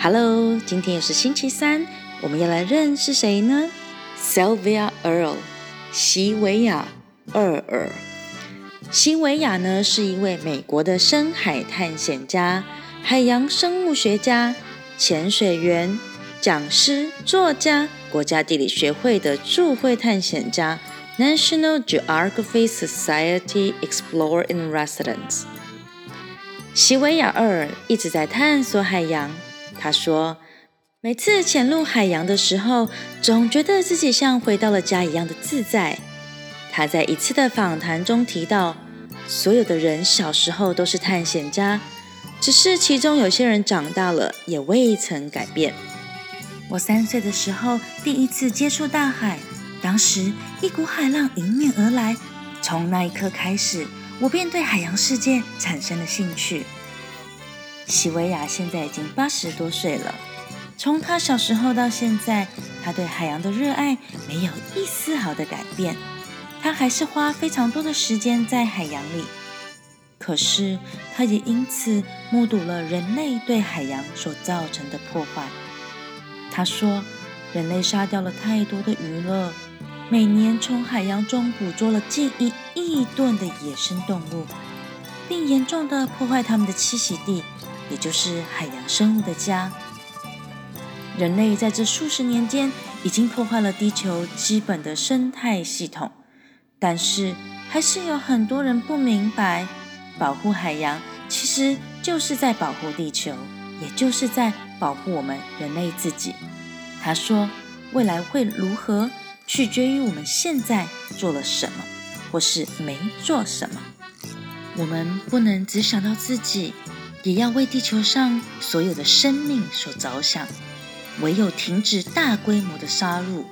Hello，今天又是星期三，我们要来认识谁呢？Sylvia Earle，西维亚·厄尔。西维亚呢是一位美国的深海探险家、海洋生物学家、潜水员、讲师、作家、国家地理学会的驻会探险家。National Geographic Society Explorer in Residence。西维亚·厄尔一直在探索海洋。他说，每次潜入海洋的时候，总觉得自己像回到了家一样的自在。他在一次的访谈中提到，所有的人小时候都是探险家，只是其中有些人长大了也未曾改变。我三岁的时候第一次接触大海。当时一股海浪迎面而来，从那一刻开始，我便对海洋世界产生了兴趣。西维亚现在已经八十多岁了，从他小时候到现在，他对海洋的热爱没有一丝毫的改变，他还是花非常多的时间在海洋里。可是，他也因此目睹了人类对海洋所造成的破坏。他说：“人类杀掉了太多的鱼了。”每年从海洋中捕捉了近一亿吨的野生动物，并严重的破坏它们的栖息地，也就是海洋生物的家。人类在这数十年间已经破坏了地球基本的生态系统，但是还是有很多人不明白，保护海洋其实就是在保护地球，也就是在保护我们人类自己。他说：“未来会如何？”取决于我们现在做了什么，或是没做什么。我们不能只想到自己，也要为地球上所有的生命所着想。唯有停止大规模的杀戮，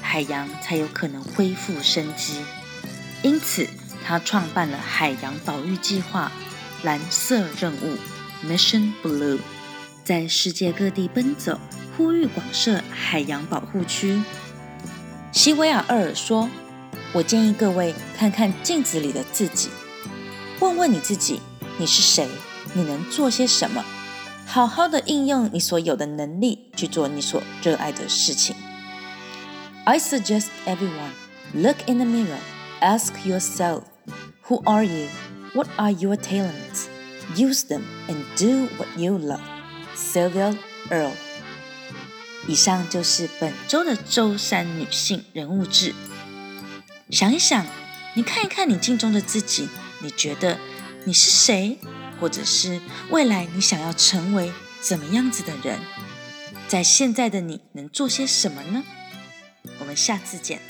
海洋才有可能恢复生机。因此，他创办了海洋保育计划——蓝色任务 （Mission Blue），在世界各地奔走，呼吁广设海洋保护区。西维尔·厄尔说：“我建议各位看看镜子里的自己，问问你自己，你是谁？你能做些什么？好好的应用你所有的能力去做你所热爱的事情。” I suggest everyone look in the mirror, ask yourself, who are you? What are your talents? Use them and do what you love. Sylvia Earle 以上就是本周的周三女性人物志。想一想，你看一看你镜中的自己，你觉得你是谁？ 或者是未来你想要成为怎么样子的人？在现在的你能做些什么呢？我们下次见。